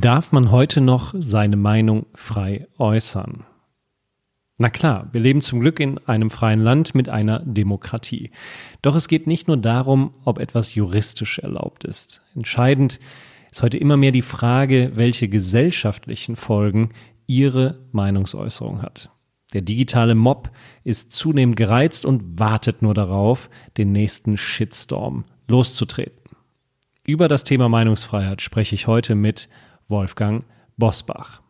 Darf man heute noch seine Meinung frei äußern? Na klar, wir leben zum Glück in einem freien Land mit einer Demokratie. Doch es geht nicht nur darum, ob etwas juristisch erlaubt ist. Entscheidend ist heute immer mehr die Frage, welche gesellschaftlichen Folgen ihre Meinungsäußerung hat. Der digitale Mob ist zunehmend gereizt und wartet nur darauf, den nächsten Shitstorm loszutreten. Über das Thema Meinungsfreiheit spreche ich heute mit Wolfgang Bosbach.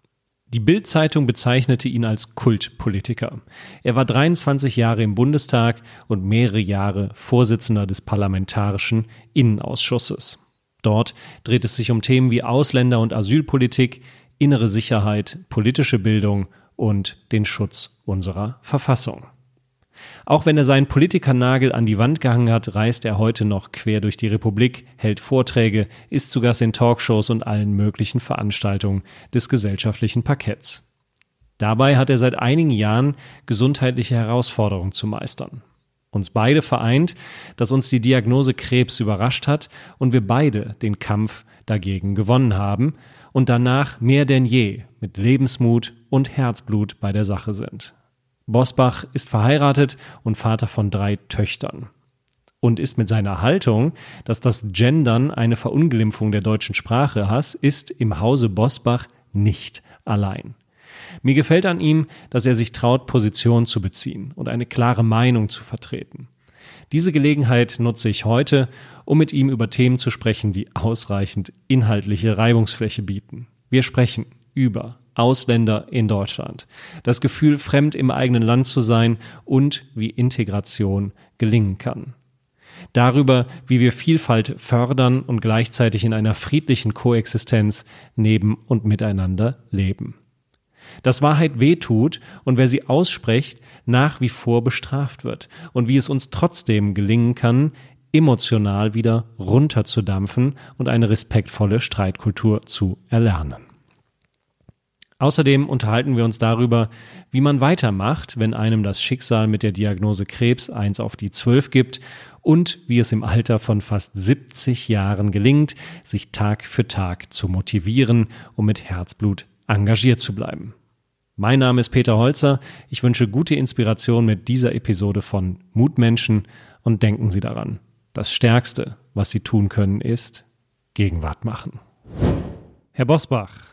Die Bild-Zeitung bezeichnete ihn als Kultpolitiker. Er war 23 Jahre im Bundestag und mehrere Jahre Vorsitzender des Parlamentarischen Innenausschusses. Dort dreht es sich um Themen wie Ausländer- und Asylpolitik, innere Sicherheit, politische Bildung und den Schutz unserer Verfassung. Auch wenn er seinen Politikernagel an die Wand gehangen hat, reist er heute noch quer durch die Republik, hält Vorträge, ist zu Gast in Talkshows und allen möglichen Veranstaltungen des gesellschaftlichen Parketts. Dabei hat er seit einigen Jahren gesundheitliche Herausforderungen zu meistern uns beide vereint, dass uns die Diagnose Krebs überrascht hat und wir beide den Kampf dagegen gewonnen haben und danach mehr denn je mit Lebensmut und Herzblut bei der Sache sind. Bosbach ist verheiratet und Vater von drei Töchtern und ist mit seiner Haltung, dass das Gendern eine Verunglimpfung der deutschen Sprache ist, im Hause Bosbach nicht allein. Mir gefällt an ihm, dass er sich traut, Position zu beziehen und eine klare Meinung zu vertreten. Diese Gelegenheit nutze ich heute, um mit ihm über Themen zu sprechen, die ausreichend inhaltliche Reibungsfläche bieten. Wir sprechen über Ausländer in Deutschland, das Gefühl, fremd im eigenen Land zu sein und wie Integration gelingen kann. Darüber, wie wir Vielfalt fördern und gleichzeitig in einer friedlichen Koexistenz neben und miteinander leben dass Wahrheit wehtut und wer sie ausspricht, nach wie vor bestraft wird und wie es uns trotzdem gelingen kann, emotional wieder runterzudampfen und eine respektvolle Streitkultur zu erlernen. Außerdem unterhalten wir uns darüber, wie man weitermacht, wenn einem das Schicksal mit der Diagnose Krebs eins auf die zwölf gibt und wie es im Alter von fast 70 Jahren gelingt, sich Tag für Tag zu motivieren, um mit Herzblut engagiert zu bleiben. Mein Name ist Peter Holzer. Ich wünsche gute Inspiration mit dieser Episode von Mutmenschen und denken Sie daran. Das Stärkste, was Sie tun können, ist Gegenwart machen. Herr Bosbach,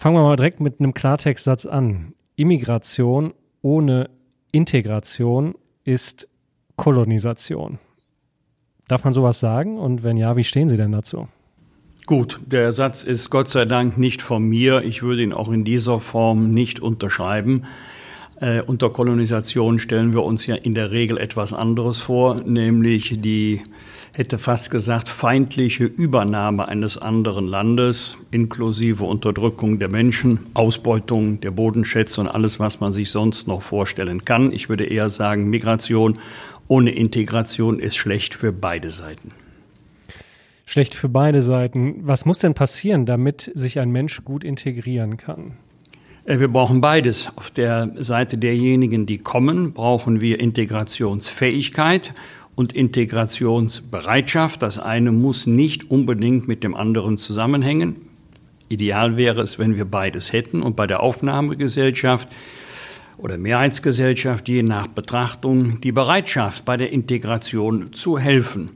fangen wir mal direkt mit einem Klartextsatz an. Immigration ohne Integration ist Kolonisation. Darf man sowas sagen? Und wenn ja, wie stehen Sie denn dazu? Gut, der Satz ist Gott sei Dank nicht von mir. Ich würde ihn auch in dieser Form nicht unterschreiben. Äh, unter Kolonisation stellen wir uns ja in der Regel etwas anderes vor, nämlich die, hätte fast gesagt, feindliche Übernahme eines anderen Landes, inklusive Unterdrückung der Menschen, Ausbeutung der Bodenschätze und alles, was man sich sonst noch vorstellen kann. Ich würde eher sagen, Migration ohne Integration ist schlecht für beide Seiten schlecht für beide Seiten. Was muss denn passieren, damit sich ein Mensch gut integrieren kann? Äh, wir brauchen beides. Auf der Seite derjenigen, die kommen, brauchen wir Integrationsfähigkeit und Integrationsbereitschaft. Das eine muss nicht unbedingt mit dem anderen zusammenhängen. Ideal wäre es, wenn wir beides hätten. Und bei der Aufnahmegesellschaft oder Mehrheitsgesellschaft, je nach Betrachtung, die Bereitschaft bei der Integration zu helfen.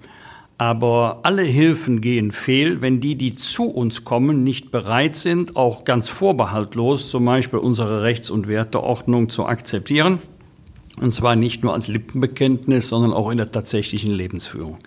Aber alle Hilfen gehen fehl, wenn die, die zu uns kommen, nicht bereit sind, auch ganz vorbehaltlos zum Beispiel unsere Rechts- und Werteordnung zu akzeptieren. Und zwar nicht nur als Lippenbekenntnis, sondern auch in der tatsächlichen Lebensführung.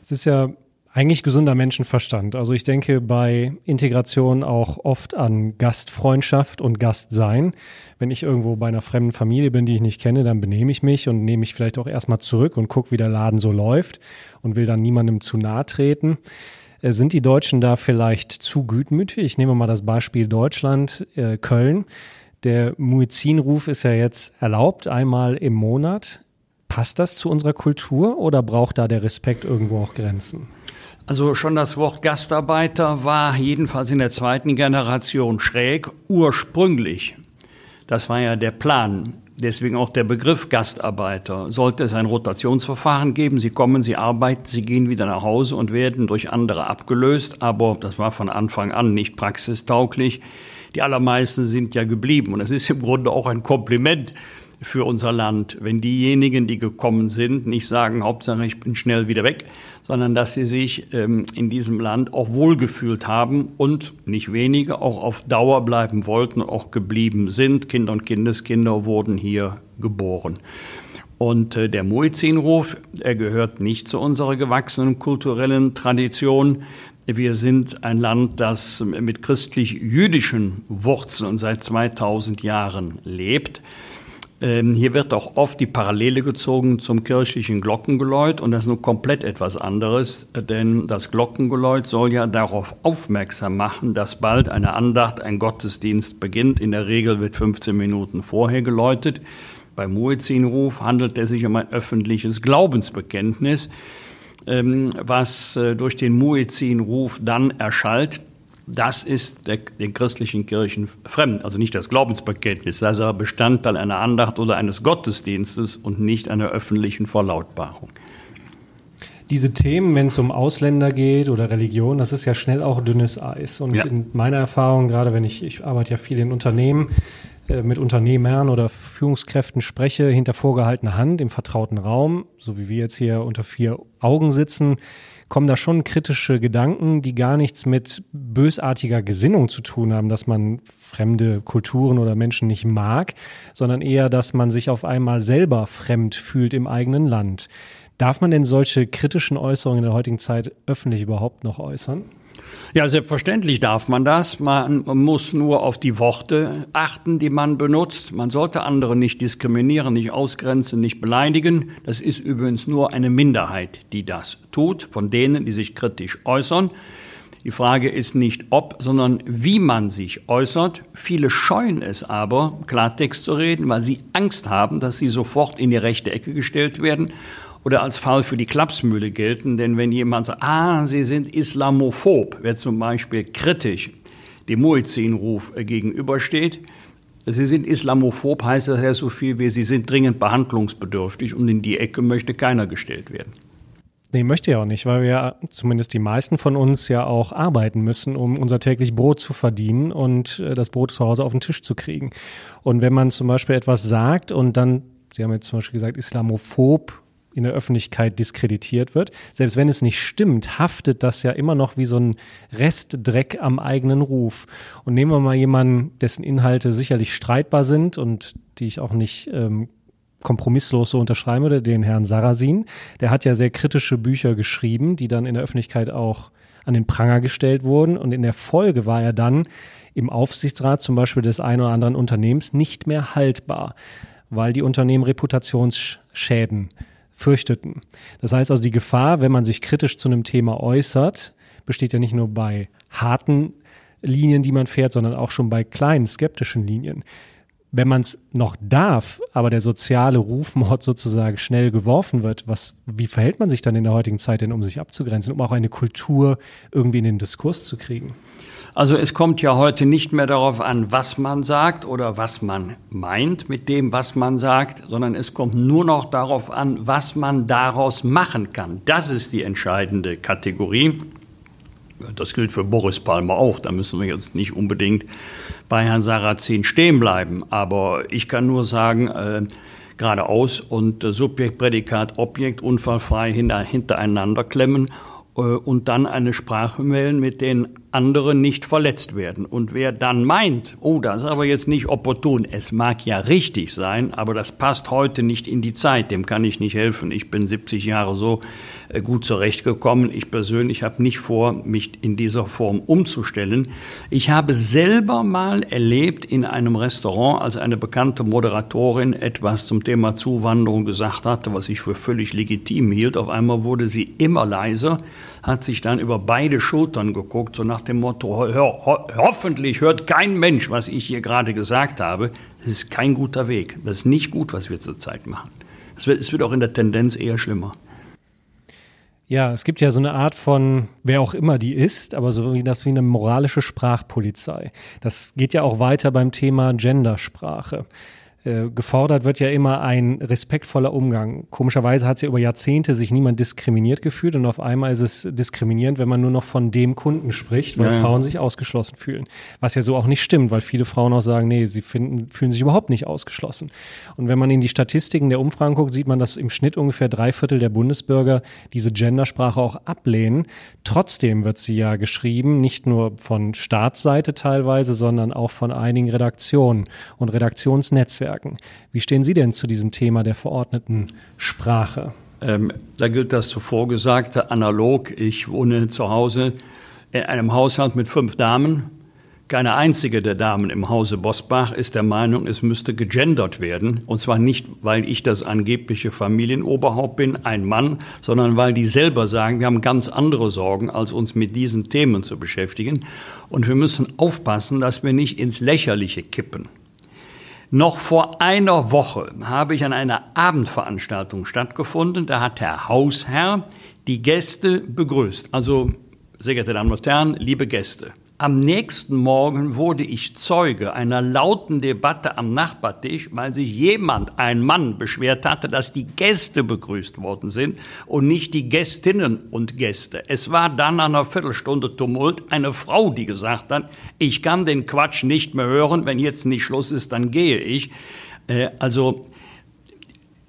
Es ist ja eigentlich gesunder Menschenverstand. Also ich denke bei Integration auch oft an Gastfreundschaft und Gastsein. Wenn ich irgendwo bei einer fremden Familie bin, die ich nicht kenne, dann benehme ich mich und nehme mich vielleicht auch erstmal zurück und gucke, wie der Laden so läuft und will dann niemandem zu nahe treten. Äh, sind die Deutschen da vielleicht zu gutmütig? Ich nehme mal das Beispiel Deutschland, äh, Köln. Der Muezzinruf ist ja jetzt erlaubt, einmal im Monat. Passt das zu unserer Kultur oder braucht da der Respekt irgendwo auch Grenzen? Also schon das Wort Gastarbeiter war jedenfalls in der zweiten Generation schräg. Ursprünglich, das war ja der Plan, deswegen auch der Begriff Gastarbeiter. Sollte es ein Rotationsverfahren geben, Sie kommen, Sie arbeiten, Sie gehen wieder nach Hause und werden durch andere abgelöst, aber das war von Anfang an nicht praxistauglich. Die allermeisten sind ja geblieben. Und es ist im Grunde auch ein Kompliment für unser Land, wenn diejenigen, die gekommen sind, nicht sagen, Hauptsache ich bin schnell wieder weg, sondern dass sie sich ähm, in diesem Land auch wohlgefühlt haben und nicht wenige auch auf Dauer bleiben wollten und auch geblieben sind. Kinder und Kindeskinder wurden hier geboren. Und äh, der Muezzinruf, er gehört nicht zu unserer gewachsenen kulturellen Tradition. Wir sind ein Land, das mit christlich-jüdischen Wurzeln seit 2000 Jahren lebt. Ähm, hier wird auch oft die Parallele gezogen zum kirchlichen Glockengeläut und das ist nur komplett etwas anderes, denn das Glockengeläut soll ja darauf aufmerksam machen, dass bald eine Andacht, ein Gottesdienst beginnt. In der Regel wird 15 Minuten vorher geläutet. Beim Muezzinruf handelt es sich um ein öffentliches Glaubensbekenntnis. Ähm, was äh, durch den Muezzinruf dann erschallt, das ist der, den christlichen Kirchen fremd. Also nicht das Glaubensbekenntnis, das ist aber Bestandteil einer Andacht oder eines Gottesdienstes und nicht einer öffentlichen Verlautbarung. Diese Themen, wenn es um Ausländer geht oder Religion, das ist ja schnell auch dünnes Eis. Und ja. in meiner Erfahrung, gerade wenn ich, ich arbeite ja viel in Unternehmen, mit Unternehmern oder Führungskräften spreche, hinter vorgehaltener Hand im vertrauten Raum, so wie wir jetzt hier unter vier Augen sitzen, kommen da schon kritische Gedanken, die gar nichts mit bösartiger Gesinnung zu tun haben, dass man fremde Kulturen oder Menschen nicht mag, sondern eher, dass man sich auf einmal selber fremd fühlt im eigenen Land. Darf man denn solche kritischen Äußerungen in der heutigen Zeit öffentlich überhaupt noch äußern? Ja, selbstverständlich darf man das. Man muss nur auf die Worte achten, die man benutzt. Man sollte andere nicht diskriminieren, nicht ausgrenzen, nicht beleidigen. Das ist übrigens nur eine Minderheit, die das tut, von denen, die sich kritisch äußern. Die Frage ist nicht ob, sondern wie man sich äußert. Viele scheuen es aber, Klartext zu reden, weil sie Angst haben, dass sie sofort in die rechte Ecke gestellt werden oder als Fall für die Klapsmühle gelten. Denn wenn jemand sagt, ah, Sie sind islamophob, wer zum Beispiel kritisch dem Muezzin-Ruf gegenübersteht, Sie sind islamophob, heißt das ja so viel wie Sie sind dringend behandlungsbedürftig und in die Ecke möchte keiner gestellt werden. Nee, möchte ja auch nicht, weil wir zumindest die meisten von uns ja auch arbeiten müssen, um unser täglich Brot zu verdienen und äh, das Brot zu Hause auf den Tisch zu kriegen. Und wenn man zum Beispiel etwas sagt und dann, Sie haben jetzt zum Beispiel gesagt, islamophob in der Öffentlichkeit diskreditiert wird. Selbst wenn es nicht stimmt, haftet das ja immer noch wie so ein Restdreck am eigenen Ruf. Und nehmen wir mal jemanden, dessen Inhalte sicherlich streitbar sind und die ich auch nicht ähm, kompromisslos so unterschreiben würde, den Herrn Sarasin. Der hat ja sehr kritische Bücher geschrieben, die dann in der Öffentlichkeit auch an den Pranger gestellt wurden. Und in der Folge war er dann im Aufsichtsrat zum Beispiel des einen oder anderen Unternehmens nicht mehr haltbar, weil die Unternehmen Reputationsschäden fürchteten. Das heißt also, die Gefahr, wenn man sich kritisch zu einem Thema äußert, besteht ja nicht nur bei harten Linien, die man fährt, sondern auch schon bei kleinen skeptischen Linien. Wenn man es noch darf, aber der soziale Rufmord sozusagen schnell geworfen wird, was, wie verhält man sich dann in der heutigen Zeit denn, um sich abzugrenzen, um auch eine Kultur irgendwie in den Diskurs zu kriegen? Also es kommt ja heute nicht mehr darauf an, was man sagt oder was man meint mit dem, was man sagt, sondern es kommt nur noch darauf an, was man daraus machen kann. Das ist die entscheidende Kategorie. Das gilt für Boris Palmer auch. Da müssen wir jetzt nicht unbedingt bei Herrn Sarrazin stehen bleiben. Aber ich kann nur sagen, äh, geradeaus und äh, Subjekt, Prädikat, Objekt unfallfrei hinter, hintereinander klemmen äh, und dann eine Sprache wählen, mit den andere nicht verletzt werden. Und wer dann meint, oh, das ist aber jetzt nicht opportun, es mag ja richtig sein, aber das passt heute nicht in die Zeit, dem kann ich nicht helfen. Ich bin 70 Jahre so äh, gut zurechtgekommen. Ich persönlich habe nicht vor, mich in dieser Form umzustellen. Ich habe selber mal erlebt in einem Restaurant, als eine bekannte Moderatorin etwas zum Thema Zuwanderung gesagt hatte, was ich für völlig legitim hielt. Auf einmal wurde sie immer leiser, hat sich dann über beide Schultern geguckt, so nach dem Motto, ho ho hoffentlich hört kein Mensch, was ich hier gerade gesagt habe. Das ist kein guter Weg. Das ist nicht gut, was wir zurzeit machen. Es wird, es wird auch in der Tendenz eher schlimmer. Ja, es gibt ja so eine Art von, wer auch immer die ist, aber so wie das wie eine moralische Sprachpolizei. Das geht ja auch weiter beim Thema Gendersprache. Äh, gefordert wird ja immer ein respektvoller Umgang. Komischerweise hat es ja über Jahrzehnte sich niemand diskriminiert gefühlt und auf einmal ist es diskriminierend, wenn man nur noch von dem Kunden spricht, weil ja, Frauen sich ausgeschlossen fühlen. Was ja so auch nicht stimmt, weil viele Frauen auch sagen, nee, sie finden, fühlen sich überhaupt nicht ausgeschlossen. Und wenn man in die Statistiken der Umfragen guckt, sieht man, dass im Schnitt ungefähr drei Viertel der Bundesbürger diese Gendersprache auch ablehnen. Trotzdem wird sie ja geschrieben, nicht nur von Staatsseite teilweise, sondern auch von einigen Redaktionen und Redaktionsnetzwerken. Netzwerken. Wie stehen Sie denn zu diesem Thema der verordneten Sprache? Ähm, da gilt das zuvor Gesagte analog. Ich wohne zu Hause in einem Haushalt mit fünf Damen. Keine einzige der Damen im Hause Bosbach ist der Meinung, es müsste gegendert werden. Und zwar nicht, weil ich das angebliche Familienoberhaupt bin, ein Mann, sondern weil die selber sagen, wir haben ganz andere Sorgen, als uns mit diesen Themen zu beschäftigen. Und wir müssen aufpassen, dass wir nicht ins Lächerliche kippen. Noch vor einer Woche habe ich an einer Abendveranstaltung stattgefunden. Da hat der Hausherr die Gäste begrüßt. Also, sehr geehrte Damen und Herren, liebe Gäste. Am nächsten Morgen wurde ich Zeuge einer lauten Debatte am Nachbartisch, weil sich jemand, ein Mann, beschwert hatte, dass die Gäste begrüßt worden sind und nicht die Gästinnen und Gäste. Es war dann nach einer Viertelstunde Tumult eine Frau, die gesagt hat, ich kann den Quatsch nicht mehr hören, wenn jetzt nicht Schluss ist, dann gehe ich. Äh, also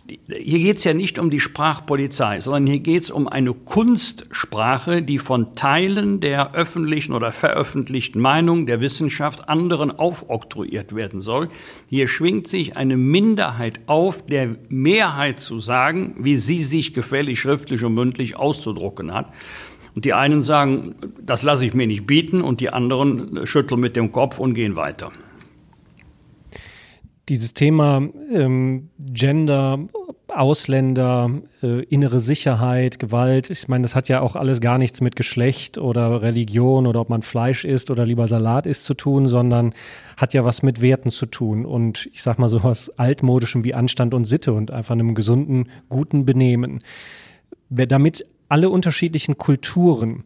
hier geht es ja nicht um die Sprachpolizei, sondern hier geht es um eine Kunstsprache, die von Teilen der öffentlichen oder veröffentlichten Meinung der Wissenschaft anderen aufoktroyiert werden soll. Hier schwingt sich eine Minderheit auf, der Mehrheit zu sagen, wie sie sich gefällig schriftlich und mündlich auszudrucken hat. Und die einen sagen, das lasse ich mir nicht bieten, und die anderen schütteln mit dem Kopf und gehen weiter dieses Thema ähm, Gender, Ausländer, äh, innere Sicherheit, Gewalt, ich meine, das hat ja auch alles gar nichts mit Geschlecht oder Religion oder ob man Fleisch isst oder lieber Salat isst zu tun, sondern hat ja was mit Werten zu tun und ich sag mal so was altmodischem wie Anstand und Sitte und einfach einem gesunden, guten Benehmen. Damit alle unterschiedlichen Kulturen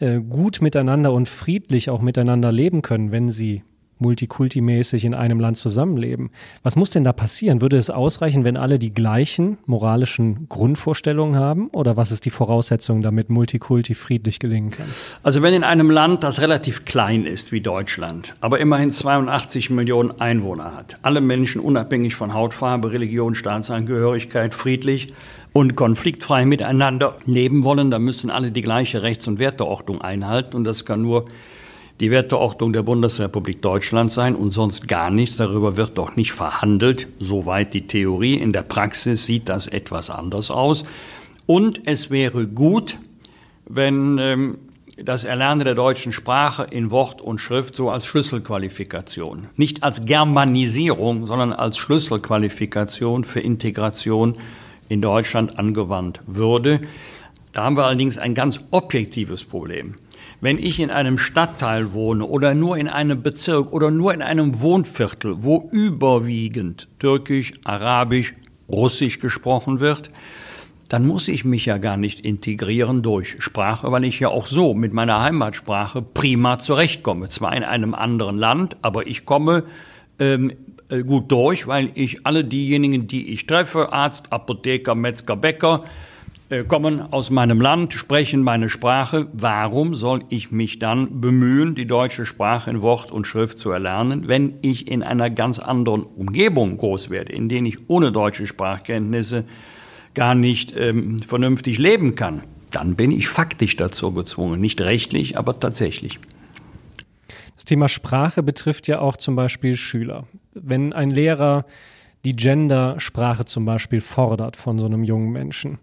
äh, gut miteinander und friedlich auch miteinander leben können, wenn sie multikultimäßig in einem Land zusammenleben. Was muss denn da passieren? Würde es ausreichen, wenn alle die gleichen moralischen Grundvorstellungen haben? Oder was ist die Voraussetzung, damit Multikulti friedlich gelingen kann? Also wenn in einem Land, das relativ klein ist wie Deutschland, aber immerhin 82 Millionen Einwohner hat, alle Menschen unabhängig von Hautfarbe, Religion, Staatsangehörigkeit friedlich und konfliktfrei miteinander leben wollen, dann müssen alle die gleiche Rechts- und Werteordnung einhalten. Und das kann nur die Werteordnung der Bundesrepublik Deutschland sein und sonst gar nichts. Darüber wird doch nicht verhandelt. Soweit die Theorie. In der Praxis sieht das etwas anders aus. Und es wäre gut, wenn ähm, das Erlernen der deutschen Sprache in Wort und Schrift so als Schlüsselqualifikation, nicht als Germanisierung, sondern als Schlüsselqualifikation für Integration in Deutschland angewandt würde. Da haben wir allerdings ein ganz objektives Problem. Wenn ich in einem Stadtteil wohne oder nur in einem Bezirk oder nur in einem Wohnviertel, wo überwiegend Türkisch, Arabisch, Russisch gesprochen wird, dann muss ich mich ja gar nicht integrieren durch Sprache, weil ich ja auch so mit meiner Heimatsprache prima zurechtkomme. Zwar in einem anderen Land, aber ich komme ähm, äh, gut durch, weil ich alle diejenigen, die ich treffe, Arzt, Apotheker, Metzger, Bäcker, kommen aus meinem Land, sprechen meine Sprache. Warum soll ich mich dann bemühen, die deutsche Sprache in Wort und Schrift zu erlernen, wenn ich in einer ganz anderen Umgebung groß werde, in der ich ohne deutsche Sprachkenntnisse gar nicht ähm, vernünftig leben kann? Dann bin ich faktisch dazu gezwungen, nicht rechtlich, aber tatsächlich. Das Thema Sprache betrifft ja auch zum Beispiel Schüler. Wenn ein Lehrer die Gendersprache zum Beispiel fordert von so einem jungen Menschen,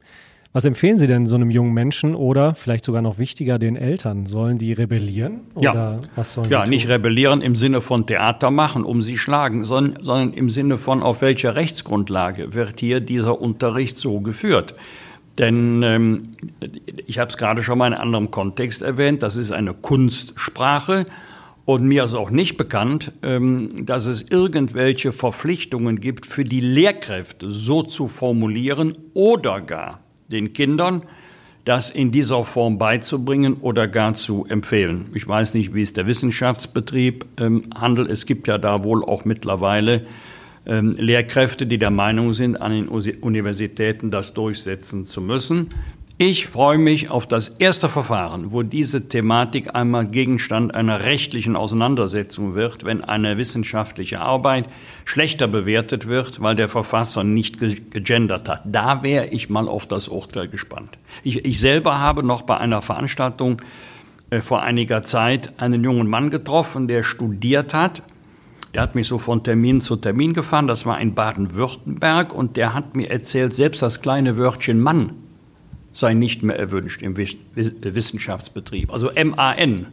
was empfehlen Sie denn so einem jungen Menschen oder vielleicht sogar noch wichtiger den Eltern? Sollen die rebellieren? Oder ja, was sollen ja nicht rebellieren im Sinne von Theater machen, um sie schlagen, sondern, sondern im Sinne von, auf welcher Rechtsgrundlage wird hier dieser Unterricht so geführt? Denn ähm, ich habe es gerade schon mal in einem anderen Kontext erwähnt, das ist eine Kunstsprache. Und mir ist auch nicht bekannt, ähm, dass es irgendwelche Verpflichtungen gibt, für die Lehrkräfte so zu formulieren oder gar den Kindern das in dieser Form beizubringen oder gar zu empfehlen. Ich weiß nicht, wie es der Wissenschaftsbetrieb ähm, handelt. Es gibt ja da wohl auch mittlerweile ähm, Lehrkräfte, die der Meinung sind, an den Universitäten das durchsetzen zu müssen. Ich freue mich auf das erste Verfahren, wo diese Thematik einmal Gegenstand einer rechtlichen Auseinandersetzung wird, wenn eine wissenschaftliche Arbeit schlechter bewertet wird, weil der Verfasser nicht gegendert hat. Da wäre ich mal auf das Urteil gespannt. Ich, ich selber habe noch bei einer Veranstaltung äh, vor einiger Zeit einen jungen Mann getroffen, der studiert hat. Der hat mich so von Termin zu Termin gefahren. Das war in Baden-Württemberg und der hat mir erzählt, selbst das kleine Wörtchen Mann sei nicht mehr erwünscht im Wissenschaftsbetrieb. Also MAN.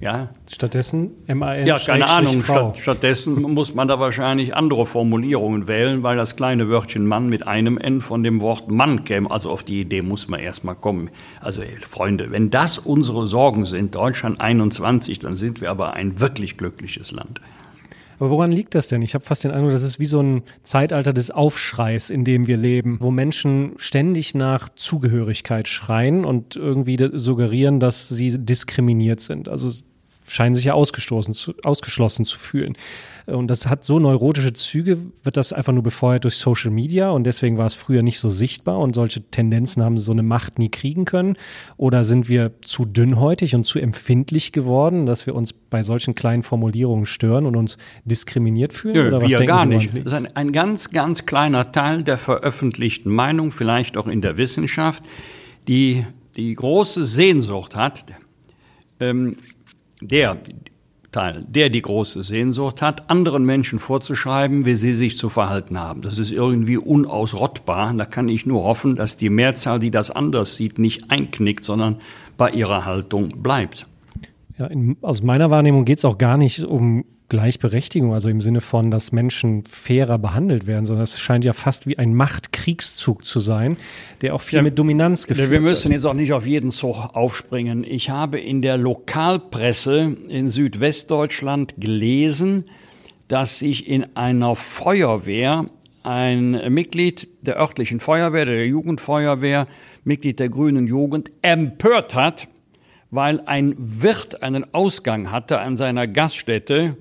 Ja. Stattdessen MAN. Ja, keine Ahnung. Statt, stattdessen muss man da wahrscheinlich andere Formulierungen wählen, weil das kleine Wörtchen Mann mit einem N von dem Wort Mann käme. Also auf die Idee muss man erstmal kommen. Also Freunde, wenn das unsere Sorgen sind, Deutschland 21, dann sind wir aber ein wirklich glückliches Land. Aber woran liegt das denn? Ich habe fast den Eindruck, das ist wie so ein Zeitalter des Aufschreis, in dem wir leben, wo Menschen ständig nach Zugehörigkeit schreien und irgendwie suggerieren, dass sie diskriminiert sind. Also scheinen sich ja ausgestoßen ausgeschlossen zu fühlen. Und das hat so neurotische Züge, wird das einfach nur befeuert durch Social Media und deswegen war es früher nicht so sichtbar und solche Tendenzen haben so eine Macht nie kriegen können. Oder sind wir zu dünnhäutig und zu empfindlich geworden, dass wir uns bei solchen kleinen Formulierungen stören und uns diskriminiert fühlen? Nö, oder wir gar nicht. Das ist ein, ein ganz, ganz kleiner Teil der veröffentlichten Meinung, vielleicht auch in der Wissenschaft, die die große Sehnsucht hat, ähm, der Teil, der die große Sehnsucht hat, anderen Menschen vorzuschreiben, wie sie sich zu verhalten haben. Das ist irgendwie unausrottbar. Da kann ich nur hoffen, dass die Mehrzahl, die das anders sieht, nicht einknickt, sondern bei ihrer Haltung bleibt. Ja, in, aus meiner Wahrnehmung geht es auch gar nicht um Gleichberechtigung, also im Sinne von, dass Menschen fairer behandelt werden, sondern es scheint ja fast wie ein Machtkriegszug zu sein, der auch viel ja, mit Dominanz geführt wird. Wir müssen jetzt auch nicht auf jeden Zug aufspringen. Ich habe in der Lokalpresse in Südwestdeutschland gelesen, dass sich in einer Feuerwehr ein Mitglied der örtlichen Feuerwehr, der Jugendfeuerwehr, Mitglied der Grünen Jugend, empört hat, weil ein Wirt einen Ausgang hatte an seiner Gaststätte,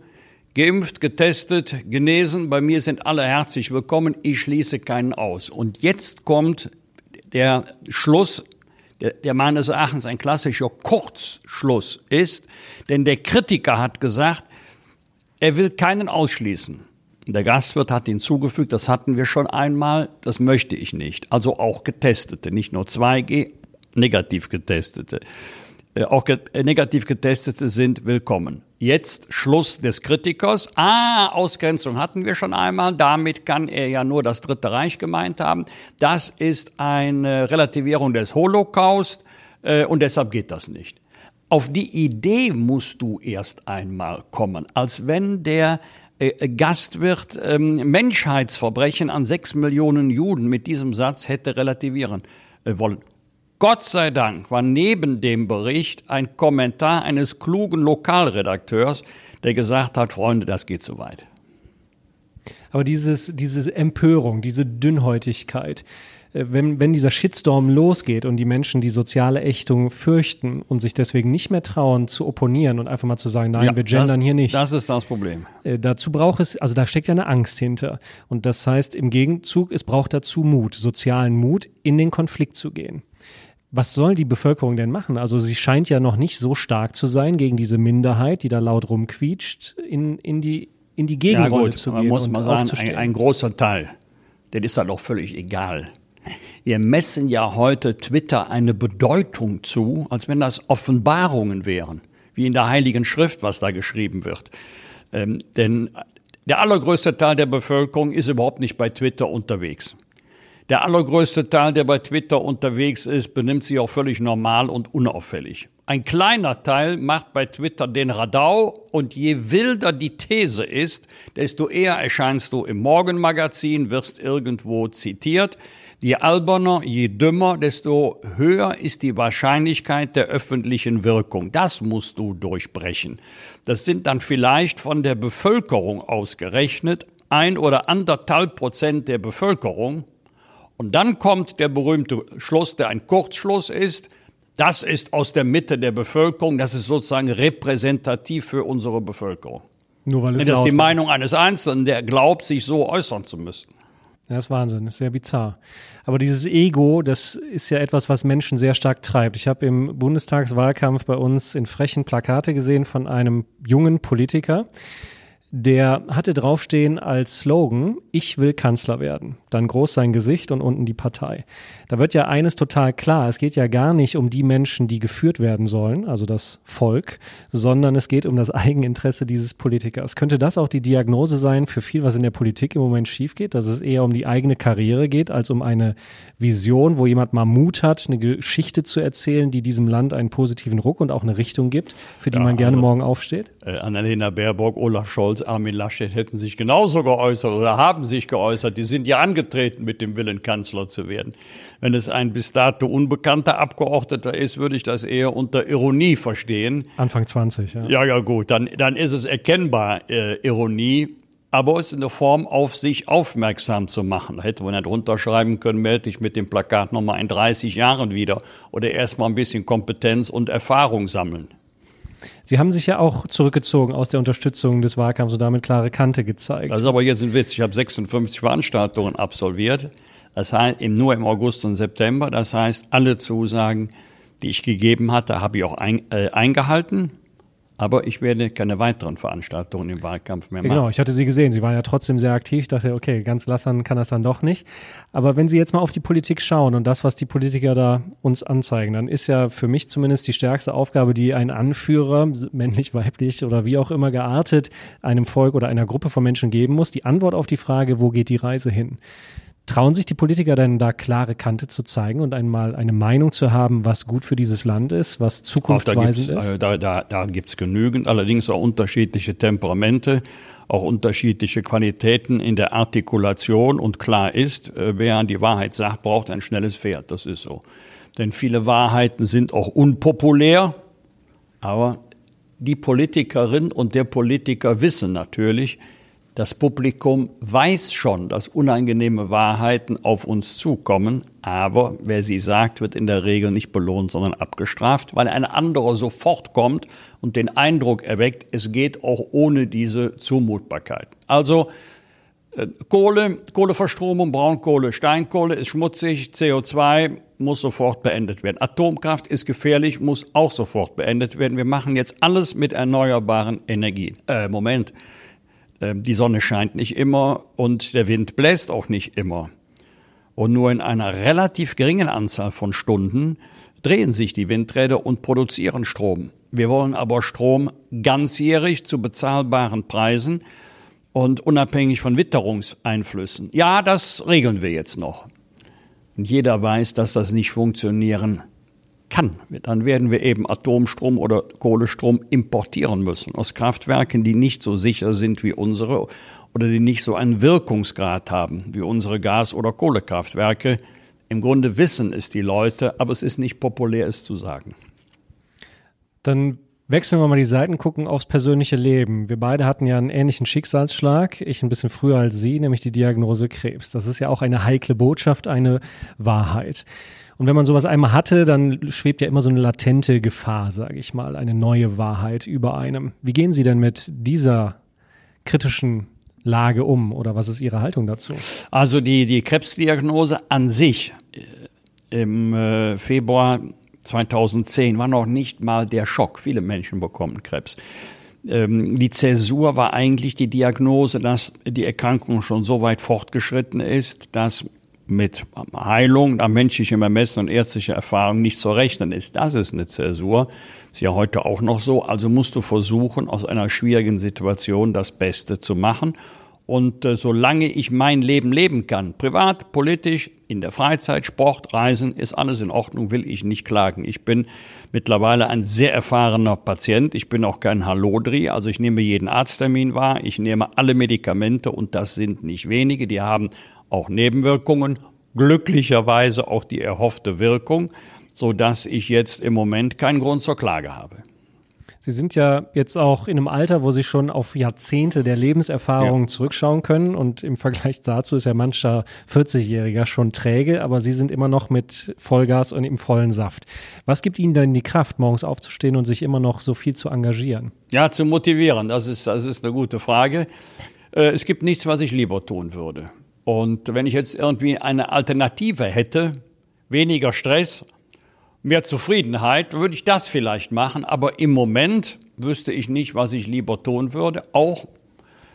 Geimpft, getestet, genesen. Bei mir sind alle herzlich willkommen. Ich schließe keinen aus. Und jetzt kommt der Schluss, der, der meines Erachtens ein klassischer Kurzschluss ist. Denn der Kritiker hat gesagt, er will keinen ausschließen. Der Gastwirt hat hinzugefügt, das hatten wir schon einmal, das möchte ich nicht. Also auch Getestete, nicht nur 2G, negativ Getestete. Äh, auch negativ Getestete sind willkommen. Jetzt Schluss des Kritikers. Ah, Ausgrenzung hatten wir schon einmal. Damit kann er ja nur das Dritte Reich gemeint haben. Das ist eine Relativierung des Holocaust äh, und deshalb geht das nicht. Auf die Idee musst du erst einmal kommen, als wenn der äh, Gastwirt ähm, Menschheitsverbrechen an sechs Millionen Juden mit diesem Satz hätte relativieren äh, wollen. Gott sei Dank war neben dem Bericht ein Kommentar eines klugen Lokalredakteurs, der gesagt hat, Freunde, das geht zu weit. Aber dieses, diese Empörung, diese Dünnhäutigkeit, äh, wenn, wenn dieser Shitstorm losgeht und die Menschen die soziale Ächtung fürchten und sich deswegen nicht mehr trauen zu opponieren und einfach mal zu sagen, nein, ja, wir gendern das, hier nicht. Das ist das Problem. Äh, dazu braucht es, also da steckt ja eine Angst hinter. Und das heißt im Gegenzug, es braucht dazu Mut, sozialen Mut, in den Konflikt zu gehen was soll die Bevölkerung denn machen? Also sie scheint ja noch nicht so stark zu sein gegen diese Minderheit, die da laut rumquietscht, in, in die in die Gegenrolle ja, gut, zu gehen. Man muss mal sagen, ein, ein, großer Teil, der ist da doch völlig egal. Wir messen ja heute Twitter eine Bedeutung zu, als wenn das Offenbarungen wären. wie in der Heiligen Schrift, was da geschrieben wird. Ähm, denn der allergrößte Teil der Bevölkerung ist überhaupt nicht bei Twitter unterwegs. Der allergrößte Teil, der bei Twitter unterwegs ist, benimmt sich auch völlig normal und unauffällig. Ein kleiner Teil macht bei Twitter den Radau und je wilder die These ist, desto eher erscheinst du im Morgenmagazin, wirst irgendwo zitiert. Je alberner, je dümmer, desto höher ist die Wahrscheinlichkeit der öffentlichen Wirkung. Das musst du durchbrechen. Das sind dann vielleicht von der Bevölkerung ausgerechnet ein oder anderthalb Prozent der Bevölkerung, und dann kommt der berühmte Schluss, der ein Kurzschluss ist. Das ist aus der Mitte der Bevölkerung, das ist sozusagen repräsentativ für unsere Bevölkerung. Nur weil es das ist die Meinung eines Einzelnen, der glaubt, sich so äußern zu müssen. Das ist Wahnsinn, das ist sehr bizarr. Aber dieses Ego, das ist ja etwas, was Menschen sehr stark treibt. Ich habe im Bundestagswahlkampf bei uns in frechen Plakate gesehen von einem jungen Politiker, der hatte draufstehen als Slogan, ich will Kanzler werden. Dann groß sein Gesicht und unten die Partei. Da wird ja eines total klar. Es geht ja gar nicht um die Menschen, die geführt werden sollen, also das Volk, sondern es geht um das Eigeninteresse dieses Politikers. Könnte das auch die Diagnose sein für viel, was in der Politik im Moment schief geht, dass es eher um die eigene Karriere geht, als um eine Vision, wo jemand mal Mut hat, eine Geschichte zu erzählen, die diesem Land einen positiven Ruck und auch eine Richtung gibt, für die ja, man gerne also, morgen aufsteht? Äh, Annalena Baerbock, Olaf Scholz, Armin Laschet hätten sich genauso geäußert oder haben sich geäußert. Die sind ja angetreten mit dem Willen, Kanzler zu werden. Wenn es ein bis dato unbekannter Abgeordneter ist, würde ich das eher unter Ironie verstehen. Anfang 20, ja. Ja, ja, gut, dann, dann ist es erkennbar äh, Ironie. Aber es ist eine Form, auf sich aufmerksam zu machen. Da hätte man nicht runterschreiben können, melde dich mit dem Plakat nochmal in 30 Jahren wieder oder erstmal ein bisschen Kompetenz und Erfahrung sammeln. Sie haben sich ja auch zurückgezogen aus der Unterstützung des Wahlkampfs und damit klare Kante gezeigt. Das ist aber jetzt ein Witz. Ich habe 56 Veranstaltungen absolviert. Das heißt, nur im August und September. Das heißt, alle Zusagen, die ich gegeben hatte, habe ich auch ein, äh, eingehalten. Aber ich werde keine weiteren Veranstaltungen im Wahlkampf mehr machen. Genau, ich hatte Sie gesehen. Sie waren ja trotzdem sehr aktiv. Ich dachte, okay, ganz lassern kann das dann doch nicht. Aber wenn Sie jetzt mal auf die Politik schauen und das, was die Politiker da uns anzeigen, dann ist ja für mich zumindest die stärkste Aufgabe, die ein Anführer, männlich, weiblich oder wie auch immer geartet, einem Volk oder einer Gruppe von Menschen geben muss, die Antwort auf die Frage, wo geht die Reise hin? Trauen sich die Politiker denn da klare Kante zu zeigen und einmal eine Meinung zu haben, was gut für dieses Land ist, was zukunftsweisend ist? Also da, da, da gibt es genügend, allerdings auch unterschiedliche Temperamente, auch unterschiedliche Qualitäten in der Artikulation. Und klar ist, äh, wer an die Wahrheit sagt, braucht ein schnelles Pferd. Das ist so. Denn viele Wahrheiten sind auch unpopulär, aber die Politikerin und der Politiker wissen natürlich, das Publikum weiß schon, dass unangenehme Wahrheiten auf uns zukommen, aber wer sie sagt, wird in der Regel nicht belohnt, sondern abgestraft, weil ein anderer sofort kommt und den Eindruck erweckt, es geht auch ohne diese Zumutbarkeit. Also äh, Kohle, Kohleverstromung, Braunkohle, Steinkohle ist schmutzig, CO2 muss sofort beendet werden. Atomkraft ist gefährlich, muss auch sofort beendet werden. Wir machen jetzt alles mit erneuerbaren Energien. Äh, Moment. Ähm, die Sonne scheint nicht immer und der Wind bläst auch nicht immer. Und nur in einer relativ geringen Anzahl von Stunden drehen sich die Windräder und produzieren Strom. Wir wollen aber Strom ganzjährig zu bezahlbaren Preisen und unabhängig von Witterungseinflüssen. Ja, das regeln wir jetzt noch. Und jeder weiß, dass das nicht funktionieren kann. Dann werden wir eben Atomstrom oder Kohlestrom importieren müssen aus Kraftwerken, die nicht so sicher sind wie unsere oder die nicht so einen Wirkungsgrad haben wie unsere Gas- oder Kohlekraftwerke. Im Grunde wissen es die Leute, aber es ist nicht populär, es zu sagen. Dann wechseln wir mal die Seiten, gucken aufs persönliche Leben. Wir beide hatten ja einen ähnlichen Schicksalsschlag, ich ein bisschen früher als Sie, nämlich die Diagnose Krebs. Das ist ja auch eine heikle Botschaft, eine Wahrheit. Und wenn man sowas einmal hatte, dann schwebt ja immer so eine latente Gefahr, sage ich mal, eine neue Wahrheit über einem. Wie gehen Sie denn mit dieser kritischen Lage um oder was ist Ihre Haltung dazu? Also die, die Krebsdiagnose an sich äh, im äh, Februar 2010 war noch nicht mal der Schock. Viele Menschen bekommen Krebs. Ähm, die Zäsur war eigentlich die Diagnose, dass die Erkrankung schon so weit fortgeschritten ist, dass mit Heilung nach menschlichem Ermessen und ärztlicher Erfahrung nicht zu rechnen ist. Das ist eine Zäsur. Ist ja heute auch noch so. Also musst du versuchen, aus einer schwierigen Situation das Beste zu machen. Und äh, solange ich mein Leben leben kann, privat, politisch, in der Freizeit, Sport, Reisen, ist alles in Ordnung, will ich nicht klagen. Ich bin mittlerweile ein sehr erfahrener Patient. Ich bin auch kein Hallodri, also ich nehme jeden Arzttermin wahr, ich nehme alle Medikamente und das sind nicht wenige. Die haben auch Nebenwirkungen, glücklicherweise auch die erhoffte Wirkung, so dass ich jetzt im Moment keinen Grund zur Klage habe. Sie sind ja jetzt auch in einem Alter, wo Sie schon auf Jahrzehnte der Lebenserfahrung ja. zurückschauen können. Und im Vergleich dazu ist ja mancher 40-Jähriger schon träge, aber Sie sind immer noch mit Vollgas und im vollen Saft. Was gibt Ihnen denn die Kraft, morgens aufzustehen und sich immer noch so viel zu engagieren? Ja, zu motivieren, das ist, das ist eine gute Frage. Äh, es gibt nichts, was ich lieber tun würde. Und wenn ich jetzt irgendwie eine Alternative hätte, weniger Stress, mehr Zufriedenheit, würde ich das vielleicht machen. Aber im Moment wüsste ich nicht, was ich lieber tun würde, auch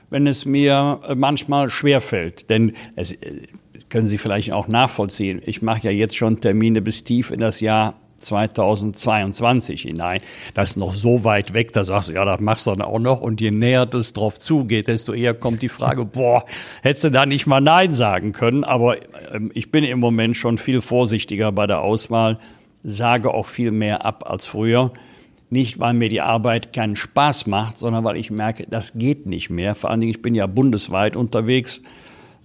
wenn es mir manchmal schwerfällt. Denn es äh, können Sie vielleicht auch nachvollziehen. Ich mache ja jetzt schon Termine bis tief in das Jahr 2022 hinein. Das ist noch so weit weg, da sagst du, ja, das machst du dann auch noch. Und je näher das drauf zugeht, desto eher kommt die Frage, boah, hättest du da nicht mal Nein sagen können. Aber ähm, ich bin im Moment schon viel vorsichtiger bei der Auswahl, sage auch viel mehr ab als früher. Nicht, weil mir die Arbeit keinen Spaß macht, sondern weil ich merke, das geht nicht mehr. Vor allen Dingen, ich bin ja bundesweit unterwegs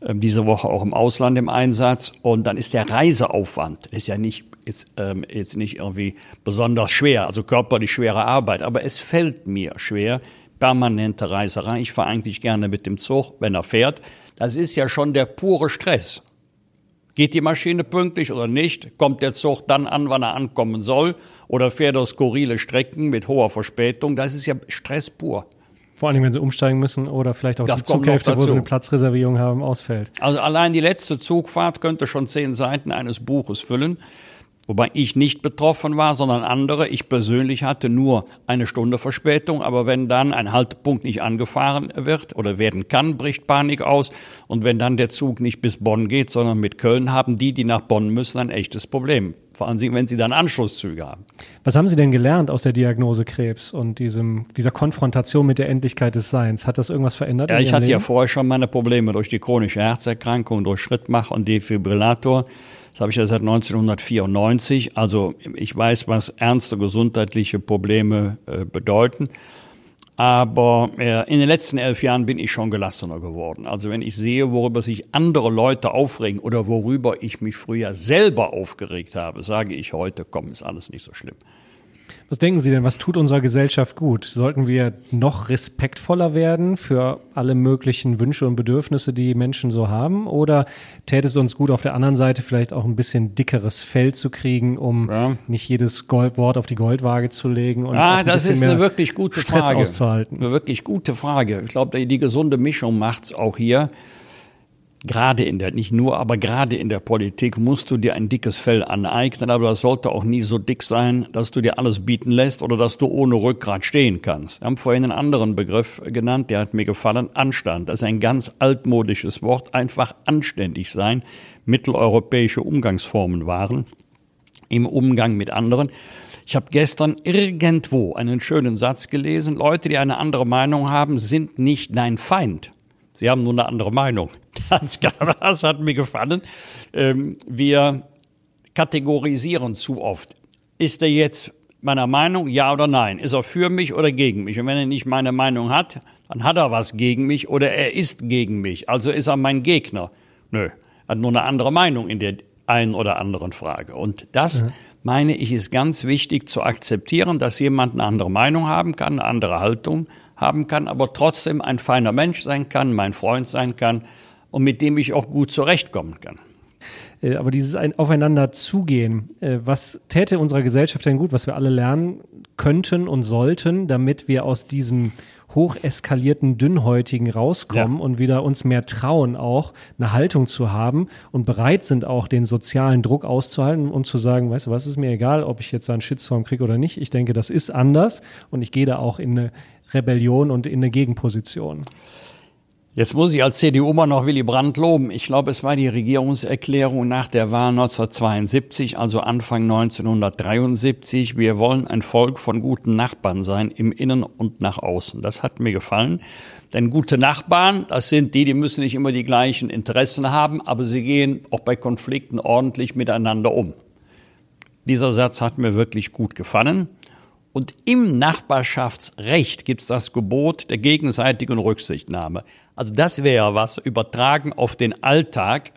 ähm, diese Woche auch im Ausland im Einsatz. Und dann ist der Reiseaufwand, ist ja nicht, jetzt, ähm, jetzt nicht irgendwie besonders schwer, also körperlich schwere Arbeit, aber es fällt mir schwer, permanente Reiserei. Ich fahre eigentlich gerne mit dem Zug, wenn er fährt. Das ist ja schon der pure Stress. Geht die Maschine pünktlich oder nicht? Kommt der Zug dann an, wann er ankommen soll? Oder fährt er skurrile Strecken mit hoher Verspätung? Das ist ja Stress pur. Vor allem, wenn sie umsteigen müssen oder vielleicht auch das die Zughälfte, wo sie eine Platzreservierung haben, ausfällt. Also allein die letzte Zugfahrt könnte schon zehn Seiten eines Buches füllen. Wobei ich nicht betroffen war, sondern andere. Ich persönlich hatte nur eine Stunde Verspätung, aber wenn dann ein Haltepunkt nicht angefahren wird oder werden kann, bricht Panik aus. Und wenn dann der Zug nicht bis Bonn geht, sondern mit Köln, haben die, die nach Bonn müssen, ein echtes Problem. Vor allem, wenn sie dann Anschlusszüge haben. Was haben Sie denn gelernt aus der Diagnose Krebs und diesem, dieser Konfrontation mit der Endlichkeit des Seins? Hat das irgendwas verändert? Ja, ich hatte Leben? ja vorher schon meine Probleme durch die chronische Herzerkrankung, durch Schrittmach und Defibrillator. Das habe ich ja seit 1994. Also ich weiß, was ernste gesundheitliche Probleme äh, bedeuten. Aber äh, in den letzten elf Jahren bin ich schon gelassener geworden. Also wenn ich sehe, worüber sich andere Leute aufregen oder worüber ich mich früher selber aufgeregt habe, sage ich heute, komm, ist alles nicht so schlimm. Was denken Sie denn, was tut unserer Gesellschaft gut? Sollten wir noch respektvoller werden für alle möglichen Wünsche und Bedürfnisse, die Menschen so haben? Oder täte es uns gut, auf der anderen Seite vielleicht auch ein bisschen dickeres Fell zu kriegen, um ja. nicht jedes Goldwort auf die Goldwaage zu legen und ah, das ist eine wirklich gute Stress Frage. auszuhalten? Eine wirklich gute Frage. Ich glaube, die gesunde Mischung macht es auch hier gerade in der, nicht nur, aber gerade in der Politik musst du dir ein dickes Fell aneignen, aber das sollte auch nie so dick sein, dass du dir alles bieten lässt oder dass du ohne Rückgrat stehen kannst. Wir haben vorhin einen anderen Begriff genannt, der hat mir gefallen, Anstand. Das ist ein ganz altmodisches Wort, einfach anständig sein, mitteleuropäische Umgangsformen waren im Umgang mit anderen. Ich habe gestern irgendwo einen schönen Satz gelesen, Leute, die eine andere Meinung haben, sind nicht dein Feind. Sie haben nur eine andere Meinung. Das, das hat mir gefallen. Ähm, wir kategorisieren zu oft. Ist er jetzt meiner Meinung, ja oder nein? Ist er für mich oder gegen mich? Und wenn er nicht meine Meinung hat, dann hat er was gegen mich oder er ist gegen mich. Also ist er mein Gegner. Nö, er hat nur eine andere Meinung in der einen oder anderen Frage. Und das, mhm. meine ich, ist ganz wichtig zu akzeptieren, dass jemand eine andere Meinung haben kann, eine andere Haltung haben kann, aber trotzdem ein feiner Mensch sein kann, mein Freund sein kann und mit dem ich auch gut zurechtkommen kann. Äh, aber dieses Aufeinander zugehen, äh, was täte unserer Gesellschaft denn gut, was wir alle lernen könnten und sollten, damit wir aus diesem hocheskalierten Dünnhäutigen rauskommen ja. und wieder uns mehr trauen, auch eine Haltung zu haben und bereit sind, auch den sozialen Druck auszuhalten und zu sagen, weißt du, was ist mir egal, ob ich jetzt einen Shitstorm kriege oder nicht. Ich denke, das ist anders und ich gehe da auch in eine Rebellion und in eine Gegenposition. Jetzt muss ich als CDU immer noch Willy Brandt loben. Ich glaube, es war die Regierungserklärung nach der Wahl 1972, also Anfang 1973. Wir wollen ein Volk von guten Nachbarn sein, im Innen und nach außen. Das hat mir gefallen. Denn gute Nachbarn, das sind die, die müssen nicht immer die gleichen Interessen haben, aber sie gehen auch bei Konflikten ordentlich miteinander um. Dieser Satz hat mir wirklich gut gefallen. Und im Nachbarschaftsrecht gibt es das Gebot der gegenseitigen Rücksichtnahme. Also das wäre was übertragen auf den Alltag,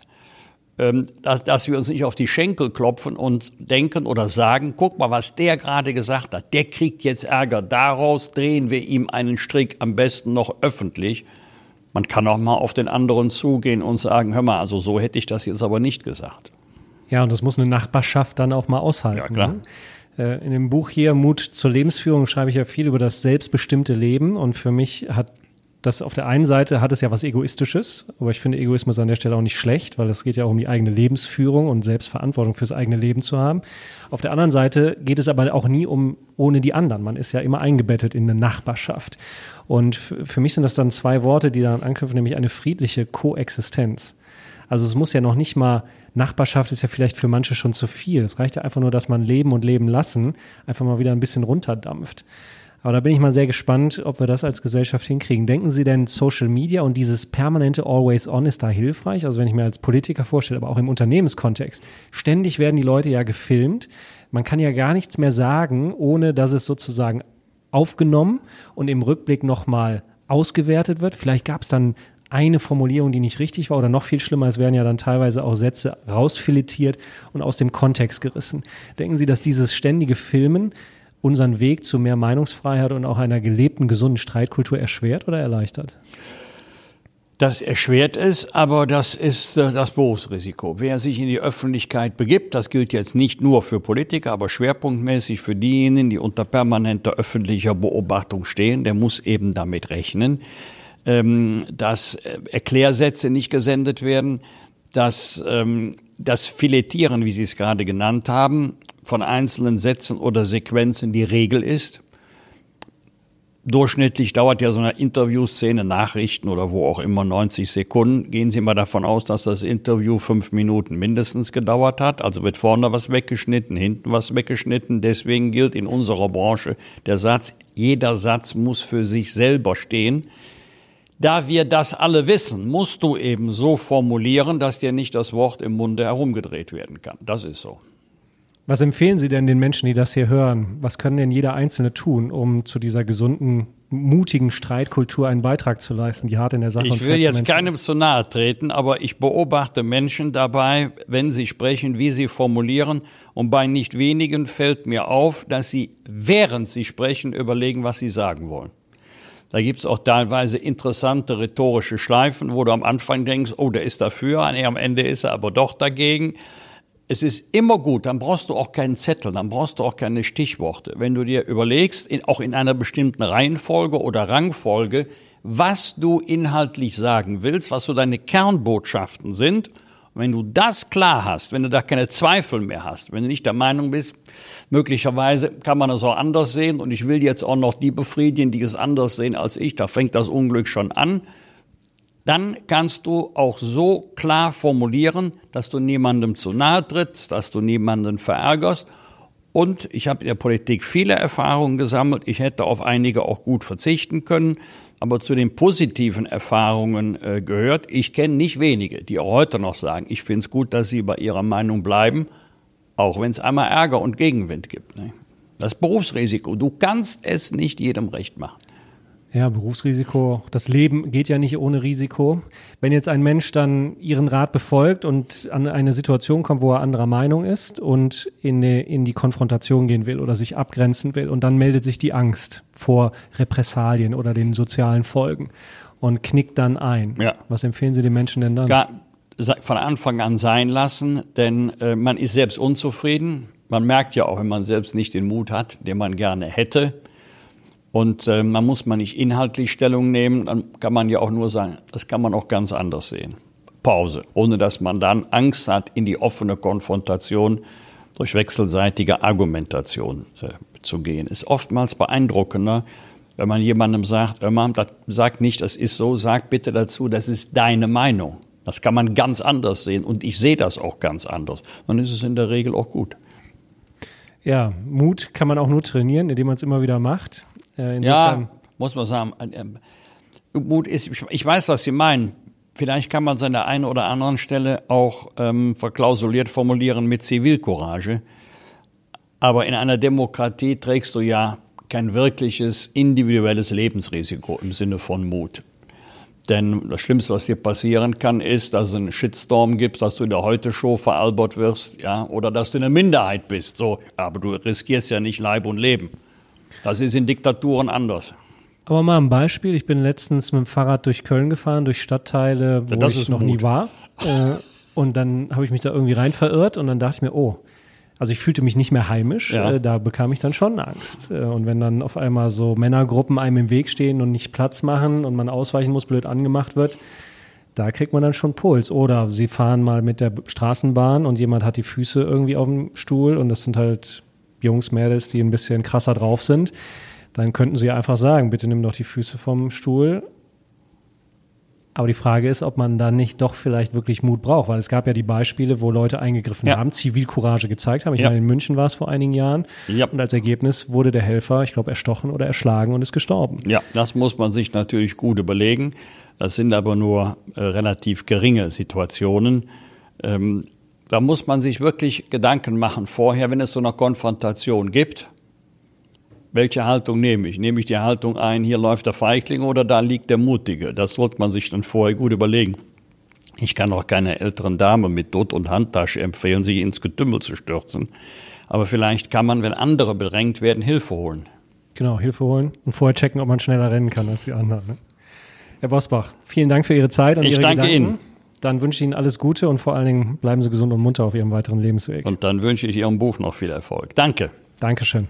ähm, dass, dass wir uns nicht auf die Schenkel klopfen und denken oder sagen, guck mal, was der gerade gesagt hat, der kriegt jetzt Ärger, daraus drehen wir ihm einen Strick, am besten noch öffentlich. Man kann auch mal auf den anderen zugehen und sagen, hör mal, also so hätte ich das jetzt aber nicht gesagt. Ja, und das muss eine Nachbarschaft dann auch mal aushalten. Ja, klar. Ne? Äh, in dem Buch hier Mut zur Lebensführung schreibe ich ja viel über das selbstbestimmte Leben und für mich hat das auf der einen Seite hat es ja was Egoistisches, aber ich finde Egoismus an der Stelle auch nicht schlecht, weil es geht ja auch um die eigene Lebensführung und Selbstverantwortung fürs eigene Leben zu haben. Auf der anderen Seite geht es aber auch nie um ohne die anderen. Man ist ja immer eingebettet in eine Nachbarschaft. Und für mich sind das dann zwei Worte, die daran anknüpfen, nämlich eine friedliche Koexistenz. Also es muss ja noch nicht mal Nachbarschaft ist ja vielleicht für manche schon zu viel. Es reicht ja einfach nur, dass man leben und leben lassen einfach mal wieder ein bisschen runterdampft. Aber da bin ich mal sehr gespannt, ob wir das als Gesellschaft hinkriegen. Denken Sie denn, Social Media und dieses permanente Always On ist da hilfreich? Also wenn ich mir als Politiker vorstelle, aber auch im Unternehmenskontext. Ständig werden die Leute ja gefilmt. Man kann ja gar nichts mehr sagen, ohne dass es sozusagen aufgenommen und im Rückblick nochmal ausgewertet wird. Vielleicht gab es dann eine Formulierung, die nicht richtig war oder noch viel schlimmer, es werden ja dann teilweise auch Sätze rausfiletiert und aus dem Kontext gerissen. Denken Sie, dass dieses ständige Filmen unseren Weg zu mehr Meinungsfreiheit und auch einer gelebten, gesunden Streitkultur erschwert oder erleichtert? Das erschwert es, aber das ist äh, das Berufsrisiko. Wer sich in die Öffentlichkeit begibt, das gilt jetzt nicht nur für Politiker, aber schwerpunktmäßig für diejenigen, die unter permanenter öffentlicher Beobachtung stehen, der muss eben damit rechnen, ähm, dass äh, Erklärsätze nicht gesendet werden, dass ähm, das Filetieren, wie Sie es gerade genannt haben, von einzelnen Sätzen oder Sequenzen die Regel ist. Durchschnittlich dauert ja so eine Interviewszene, Nachrichten oder wo auch immer 90 Sekunden. Gehen Sie mal davon aus, dass das Interview fünf Minuten mindestens gedauert hat. Also wird vorne was weggeschnitten, hinten was weggeschnitten. Deswegen gilt in unserer Branche der Satz, jeder Satz muss für sich selber stehen. Da wir das alle wissen, musst du eben so formulieren, dass dir nicht das Wort im Munde herumgedreht werden kann. Das ist so. Was empfehlen Sie denn den Menschen, die das hier hören? Was können denn jeder Einzelne tun, um zu dieser gesunden, mutigen Streitkultur einen Beitrag zu leisten, die hart in der Sache Ich will jetzt keinem ist? zu nahe treten, aber ich beobachte Menschen dabei, wenn sie sprechen, wie sie formulieren. Und bei nicht wenigen fällt mir auf, dass sie, während sie sprechen, überlegen, was sie sagen wollen. Da gibt's auch teilweise interessante rhetorische Schleifen, wo du am Anfang denkst, oh, der ist dafür, am Ende ist er aber doch dagegen. Es ist immer gut, dann brauchst du auch keinen Zettel, dann brauchst du auch keine Stichworte. Wenn du dir überlegst, in, auch in einer bestimmten Reihenfolge oder Rangfolge, was du inhaltlich sagen willst, was so deine Kernbotschaften sind, wenn du das klar hast, wenn du da keine Zweifel mehr hast, wenn du nicht der Meinung bist, möglicherweise kann man das auch anders sehen und ich will jetzt auch noch die befriedigen, die es anders sehen als ich, da fängt das Unglück schon an, dann kannst du auch so klar formulieren, dass du niemandem zu nahe trittst, dass du niemanden verärgerst. Und ich habe in der Politik viele Erfahrungen gesammelt. Ich hätte auf einige auch gut verzichten können aber zu den positiven Erfahrungen äh, gehört. Ich kenne nicht wenige, die auch heute noch sagen, ich finde es gut, dass sie bei ihrer Meinung bleiben, auch wenn es einmal Ärger und Gegenwind gibt. Ne? Das Berufsrisiko, du kannst es nicht jedem recht machen. Ja, Berufsrisiko. Das Leben geht ja nicht ohne Risiko. Wenn jetzt ein Mensch dann Ihren Rat befolgt und an eine Situation kommt, wo er anderer Meinung ist und in die, in die Konfrontation gehen will oder sich abgrenzen will und dann meldet sich die Angst vor Repressalien oder den sozialen Folgen und knickt dann ein. Ja. Was empfehlen Sie den Menschen denn dann? Gar, von Anfang an sein lassen, denn äh, man ist selbst unzufrieden. Man merkt ja auch, wenn man selbst nicht den Mut hat, den man gerne hätte und äh, man muss man nicht inhaltlich Stellung nehmen, dann kann man ja auch nur sagen, das kann man auch ganz anders sehen. Pause, ohne dass man dann Angst hat, in die offene Konfrontation durch wechselseitige Argumentation äh, zu gehen. Ist oftmals beeindruckender, Wenn man jemandem sagt, Imam, das sagt nicht, das ist so, sag bitte dazu, das ist deine Meinung. Das kann man ganz anders sehen und ich sehe das auch ganz anders. Dann ist es in der Regel auch gut. Ja, Mut kann man auch nur trainieren, indem man es immer wieder macht. Äh, ja, muss man sagen. Äh, Mut ist, ich weiß, was Sie meinen. Vielleicht kann man es an der einen oder anderen Stelle auch ähm, verklausuliert formulieren mit Zivilcourage. Aber in einer Demokratie trägst du ja kein wirkliches individuelles Lebensrisiko im Sinne von Mut. Denn das Schlimmste, was dir passieren kann, ist, dass es einen Shitstorm gibt, dass du in der Heute-Show veralbert wirst, ja, oder dass du eine Minderheit bist. So, aber du riskierst ja nicht Leib und Leben. Das ist in Diktaturen anders. Aber mal ein Beispiel. Ich bin letztens mit dem Fahrrad durch Köln gefahren, durch Stadtteile, wo ja, ich noch Mut. nie war. Äh, und dann habe ich mich da irgendwie rein verirrt und dann dachte ich mir, oh, also ich fühlte mich nicht mehr heimisch, ja. äh, da bekam ich dann schon Angst. Äh, und wenn dann auf einmal so Männergruppen einem im Weg stehen und nicht Platz machen und man ausweichen muss, blöd angemacht wird, da kriegt man dann schon Puls. Oder sie fahren mal mit der Straßenbahn und jemand hat die Füße irgendwie auf dem Stuhl und das sind halt Jungs, Mädels, die ein bisschen krasser drauf sind. Dann könnten sie einfach sagen, bitte nimm doch die Füße vom Stuhl aber die Frage ist, ob man dann nicht doch vielleicht wirklich Mut braucht, weil es gab ja die Beispiele, wo Leute eingegriffen ja. haben, Zivilcourage gezeigt haben. Ich ja. meine, in München war es vor einigen Jahren. Ja. Und als Ergebnis wurde der Helfer, ich glaube, erstochen oder erschlagen und ist gestorben. Ja, das muss man sich natürlich gut überlegen. Das sind aber nur äh, relativ geringe Situationen. Ähm, da muss man sich wirklich Gedanken machen vorher, wenn es so eine Konfrontation gibt welche Haltung nehme ich? Nehme ich die Haltung ein, hier läuft der Feigling oder da liegt der Mutige? Das sollte man sich dann vorher gut überlegen. Ich kann auch keiner älteren Dame mit Dutt und Handtasche empfehlen, sich ins Getümmel zu stürzen. Aber vielleicht kann man, wenn andere bedrängt werden, Hilfe holen. Genau, Hilfe holen und vorher checken, ob man schneller rennen kann als die anderen. Ne? Herr Bosbach, vielen Dank für Ihre Zeit und ich Ihre danke Gedanken. Ihnen. Dann wünsche ich Ihnen alles Gute und vor allen Dingen bleiben Sie gesund und munter auf Ihrem weiteren Lebensweg. Und dann wünsche ich Ihrem Buch noch viel Erfolg. Danke. Dankeschön.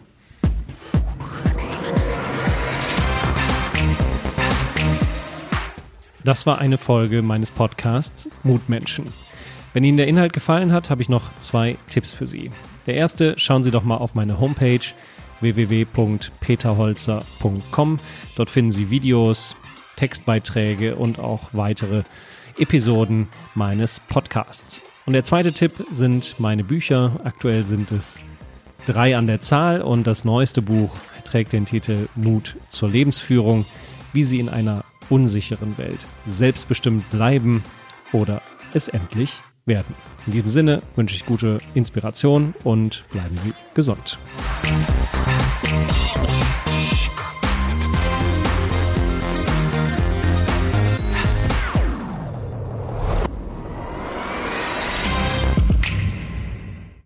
Das war eine Folge meines Podcasts Mutmenschen. Wenn Ihnen der Inhalt gefallen hat, habe ich noch zwei Tipps für Sie. Der erste, schauen Sie doch mal auf meine Homepage www.peterholzer.com. Dort finden Sie Videos, Textbeiträge und auch weitere Episoden meines Podcasts. Und der zweite Tipp sind meine Bücher. Aktuell sind es drei an der Zahl und das neueste Buch trägt den Titel Mut zur Lebensführung, wie Sie in einer unsicheren Welt selbstbestimmt bleiben oder es endlich werden. In diesem Sinne wünsche ich gute Inspiration und bleiben Sie gesund.